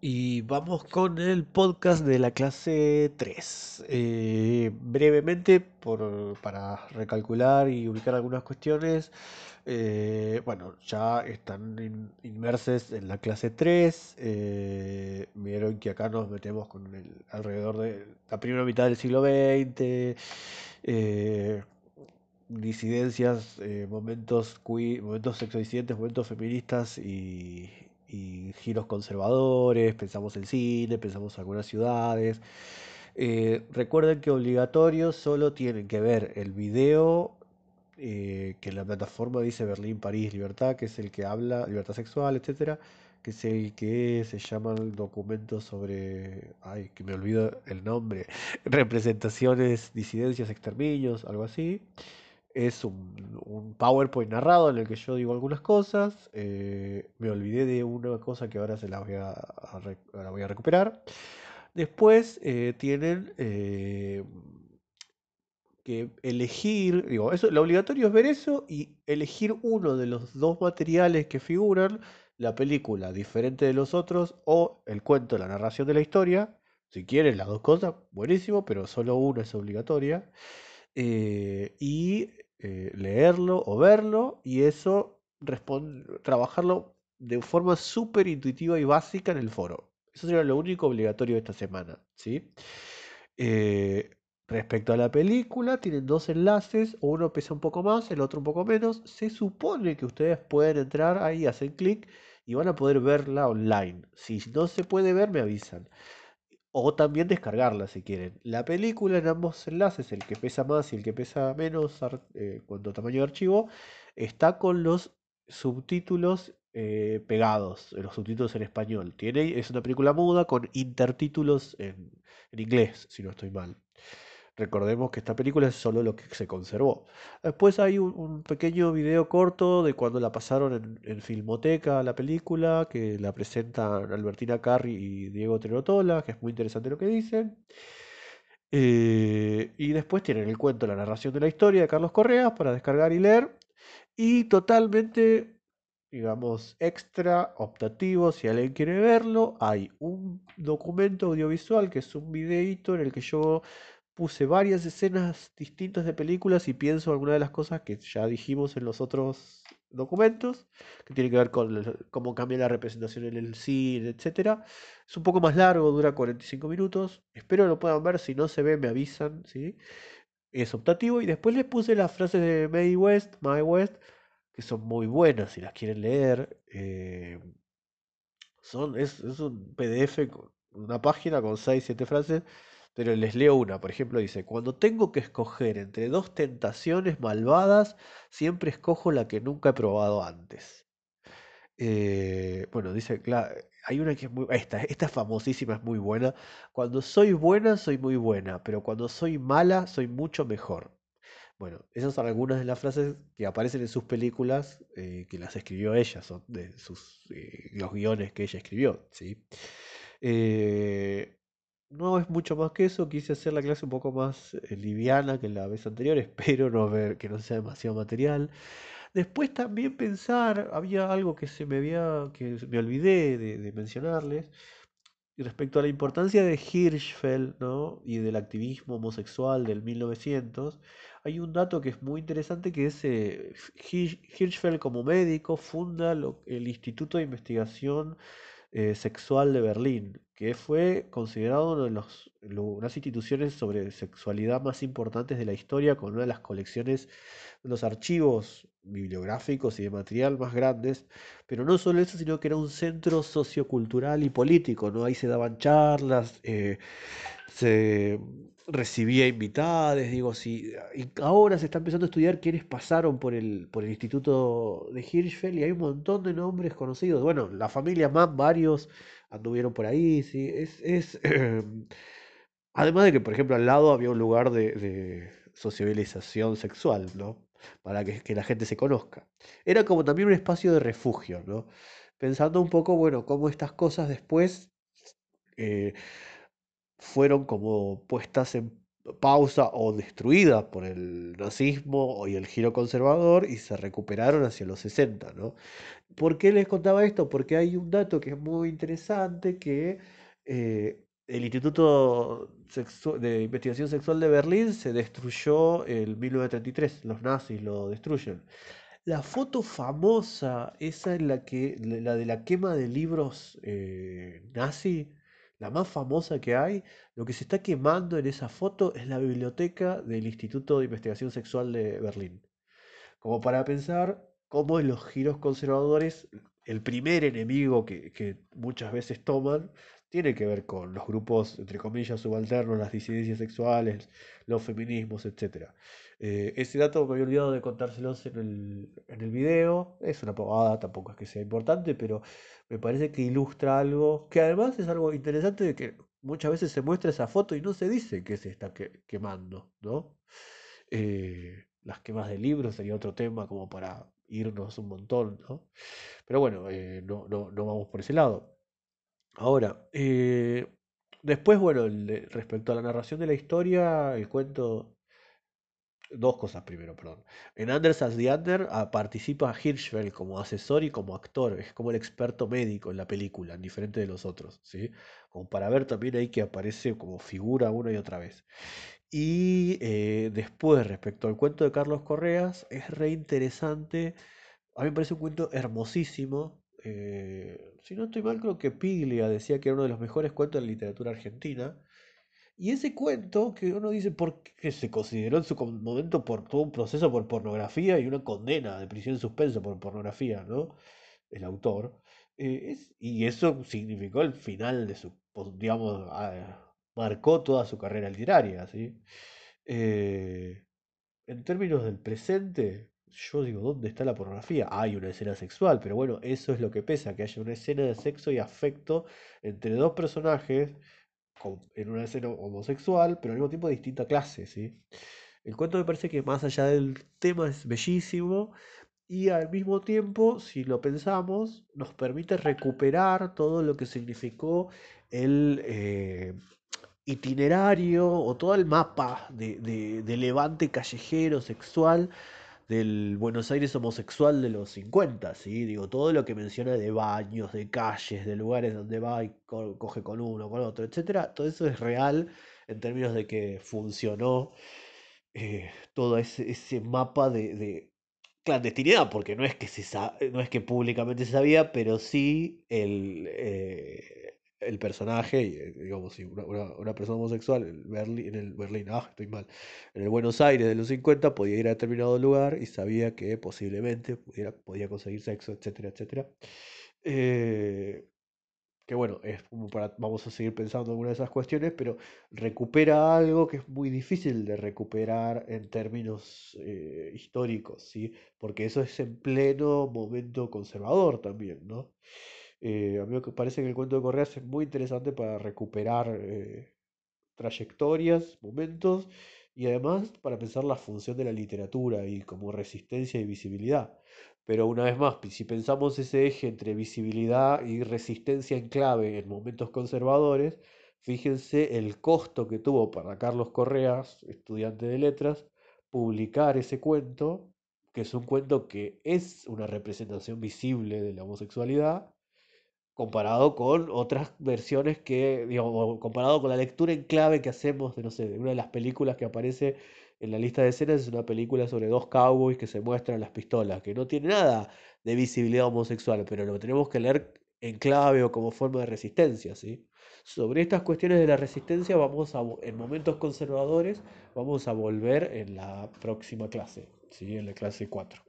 Y vamos con el podcast de la clase 3. Eh, brevemente, por, para recalcular y ubicar algunas cuestiones, eh, bueno, ya están in- inmersos en la clase 3. eh, vieron que acá nos metemos con el, alrededor de la primera mitad del siglo XX, disidencias, eh, momentos momentos sexodiscientes, momentos feministas y, y giros conservadores, pensamos en cine, pensamos algunas ciudades. Eh, recuerden que obligatorio solo tienen que ver el video eh, que en la plataforma dice Berlín, París, Libertad, que es el que habla, libertad sexual, etcétera, que es el que se llama el documento sobre, ay, que me olvido el nombre, representaciones, disidencias, exterminios, algo así. Es un, un PowerPoint narrado en el que yo digo algunas cosas. eh, me olvidé de una cosa que ahora se la voy a, voy a recuperar. Después eh, tienen eh, que elegir, digo, eso, lo obligatorio es ver eso y elegir uno de los dos materiales que figuran, la película diferente de los otros o el cuento, la narración de la historia. Si quieren las dos cosas, buenísimo, pero solo una es obligatoria eh, y eh, leerlo o verlo y eso trabajarlo de forma súper intuitiva y básica en el foro. Eso sería lo único obligatorio de esta semana, ¿sí? Eh, respecto a la película, tienen dos enlaces, uno pesa un poco más, el otro un poco menos. Se supone que ustedes pueden entrar ahí, hacen clic y van a poder verla online. Si no se puede ver, me avisan. O también descargarla si quieren. La película en ambos enlaces, el que pesa más y el que pesa menos eh, cuanto tamaño de archivo, está con los subtítulos eh, pegados, eh, los subtítulos en español. Tiene, es una película muda con intertítulos en, en inglés, si no estoy mal. Recordemos que esta película es solo lo que se conservó. Después hay un, pequeño video corto de cuando la pasaron en, en Filmoteca, la película, que la presentan Albertina Carri y Diego Terotola, que es muy interesante lo que dicen. Eh, y después tienen el cuento, la narración de la historia de Carlos Correa para descargar y leer. Y totalmente, digamos, extra, optativo, si alguien quiere verlo, hay un documento audiovisual que es un videíto en el que yo puse varias escenas distintas de películas y pienso algunas de las cosas que ya dijimos en los otros documentos, que tiene que ver con cómo cambia la representación en el cine, etcétera. Es un poco más largo, dura 45 minutos. Espero lo puedan ver, si no se ve me avisan, ¿sí? Es optativo y después les puse las frases de Mae West, Mae West, que son muy buenas si las quieren leer. eh, son, es, es un PDF, una página con 6 7 frases, pero les leo una. Por ejemplo, dice, cuando tengo que escoger entre dos tentaciones malvadas, siempre escojo la que nunca he probado antes. Eh, bueno, dice, cla- hay una que es muy, esta, esta es famosísima, es muy buena. Cuando soy buena, soy muy buena, pero cuando soy mala, soy mucho mejor. Bueno, esas son algunas de las frases que aparecen en sus películas, eh, que las escribió ella, son de sus, eh, los guiones que ella escribió, ¿sí? Eh, no es mucho más que eso, quise hacer la clase un poco más eh, liviana que la vez anterior, espero no ver que no sea demasiado material. Después también pensar, había algo que se me había, que me olvidé de, mencionarles, respecto a la importancia de Hirschfeld, ¿no? y del activismo homosexual del 1900, hay un dato que es muy interesante que es eh, Hirsch- Hirschfeld como médico funda el Instituto de Investigación eh, Sexual de Berlín, que fue considerado uno de los, lo- unas instituciones sobre sexualidad más importantes de la historia, con una de las colecciones, los archivos bibliográficos y de material más grandes pero no solo eso, sino que era un centro sociocultural y político, ¿no? Ahí se daban charlas, eh, se recibía invitados, digo, si y ahora se está empezando a estudiar quiénes pasaron por el, por el Instituto de Hirschfeld y hay un montón de nombres conocidos. Bueno, la familia Mann, varios anduvieron por ahí, sí, es, es Además de que, por ejemplo, al lado había un lugar de, de sociabilización sexual, ¿no? Para que, que la gente se conozca. Era como también un espacio de refugio, ¿no? Pensando un poco, bueno, cómo estas cosas después eh, fueron como puestas en, pausa o destruida por el nazismo y el giro conservador y se recuperaron hacia los 60, ¿no? ¿Por qué les contaba esto? Porque hay un dato que es muy interesante que eh, el Instituto de Investigación Sexual de Berlín se destruyó en 1933, los nazis lo destruyen. La foto famosa, esa es la que, la de la quema de libros eh, nazi, la más famosa que hay, lo que se está quemando en esa foto es la biblioteca del Instituto de Investigación Sexual de Berlín. Como para pensar cómo en los giros conservadores el primer enemigo que, que muchas veces toman tiene que ver con los grupos, entre comillas, subalternos, las disidencias sexuales, los feminismos, etc. Eh, ese dato me había olvidado de contárselos en el, en el video. Es una pavada, tampoco es que sea importante, pero me parece que ilustra algo que además es algo interesante de que muchas veces se muestra esa foto y no se dice que se está quemando, ¿no? Eh, las quemas de libros sería otro tema como para irnos un montón, ¿no? Pero bueno, eh, no, no, no vamos por ese lado. Ahora, eh, después, bueno, respecto a la narración de la historia, el cuento. Dos cosas primero, perdón. En Anders as the Under ah, participa Hirschfeld como asesor y como actor. Es como el experto médico en la película, diferente de los otros, ¿sí? Como para ver también ahí que aparece como figura una y otra vez. Y eh, después, respecto al cuento de Carlos Correas, es re interesante. A mí me parece un cuento hermosísimo. Eh, si no estoy mal, creo que Piglia decía que era uno de los mejores cuentos de la literatura argentina. Y ese cuento que uno dice por qué se consideró en su momento por todo un proceso por pornografía y una condena de prisión en suspenso por pornografía, ¿no? El autor. Eh, y eso significó el final de su, digamos, ah, marcó toda su carrera literaria, ¿sí? Eh, en términos del presente, yo digo, ¿dónde está la pornografía? Hay una escena sexual, pero bueno, eso es lo que pesa, que haya una escena de sexo y afecto entre dos personajes en una escena homosexual, pero al mismo tiempo de distinta clase, ¿sí? El cuento me parece que más allá del tema es bellísimo y al mismo tiempo, si lo pensamos, nos permite recuperar todo lo que significó el eh, itinerario o todo el mapa de, de levante callejero sexual del Buenos Aires homosexual de los 50, ¿sí? Digo, todo lo que menciona de baños, de calles, de lugares donde va y coge con uno, con otro, etcétera, todo eso es real en términos de que funcionó eh, todo ese, ese mapa de, clandestinidad, porque no es que se no es que públicamente se sabía, pero sí el, eh, el personaje, eh, digamos, una, una, persona homosexual en, Berlín, en el Berlín, ah, estoy mal, en el Buenos Aires de los 50 podía ir a determinado lugar y sabía que posiblemente pudiera, podía conseguir sexo, etcétera, etcétera. Eh, que bueno, es como para, vamos a seguir pensando en una de esas cuestiones, pero recupera algo que es muy difícil de recuperar en términos eh, históricos, ¿sí? Porque eso es en pleno momento conservador también, ¿no? Eh, a mí me parece que el cuento de Correas es muy interesante para recuperar eh, trayectorias, momentos y además para pensar la función de la literatura y como resistencia y visibilidad. Pero una vez más, si pensamos ese eje entre visibilidad y resistencia en clave en momentos conservadores, fíjense el costo que tuvo para Carlos Correas, estudiante de letras, publicar ese cuento, que es un cuento que es una representación visible de la homosexualidad, comparado con otras versiones que, digamos, comparado con la lectura en clave que hacemos de, no sé, de una de las películas que aparece en la lista de escenas, es una película sobre dos cowboys que se muestran las pistolas, que no tiene nada de visibilidad homosexual, pero lo tenemos que leer en clave o como forma de resistencia, ¿sí? Sobre estas cuestiones de la resistencia vamos a, en momentos conservadores, vamos a volver en la próxima clase, ¿sí? En la clase 4.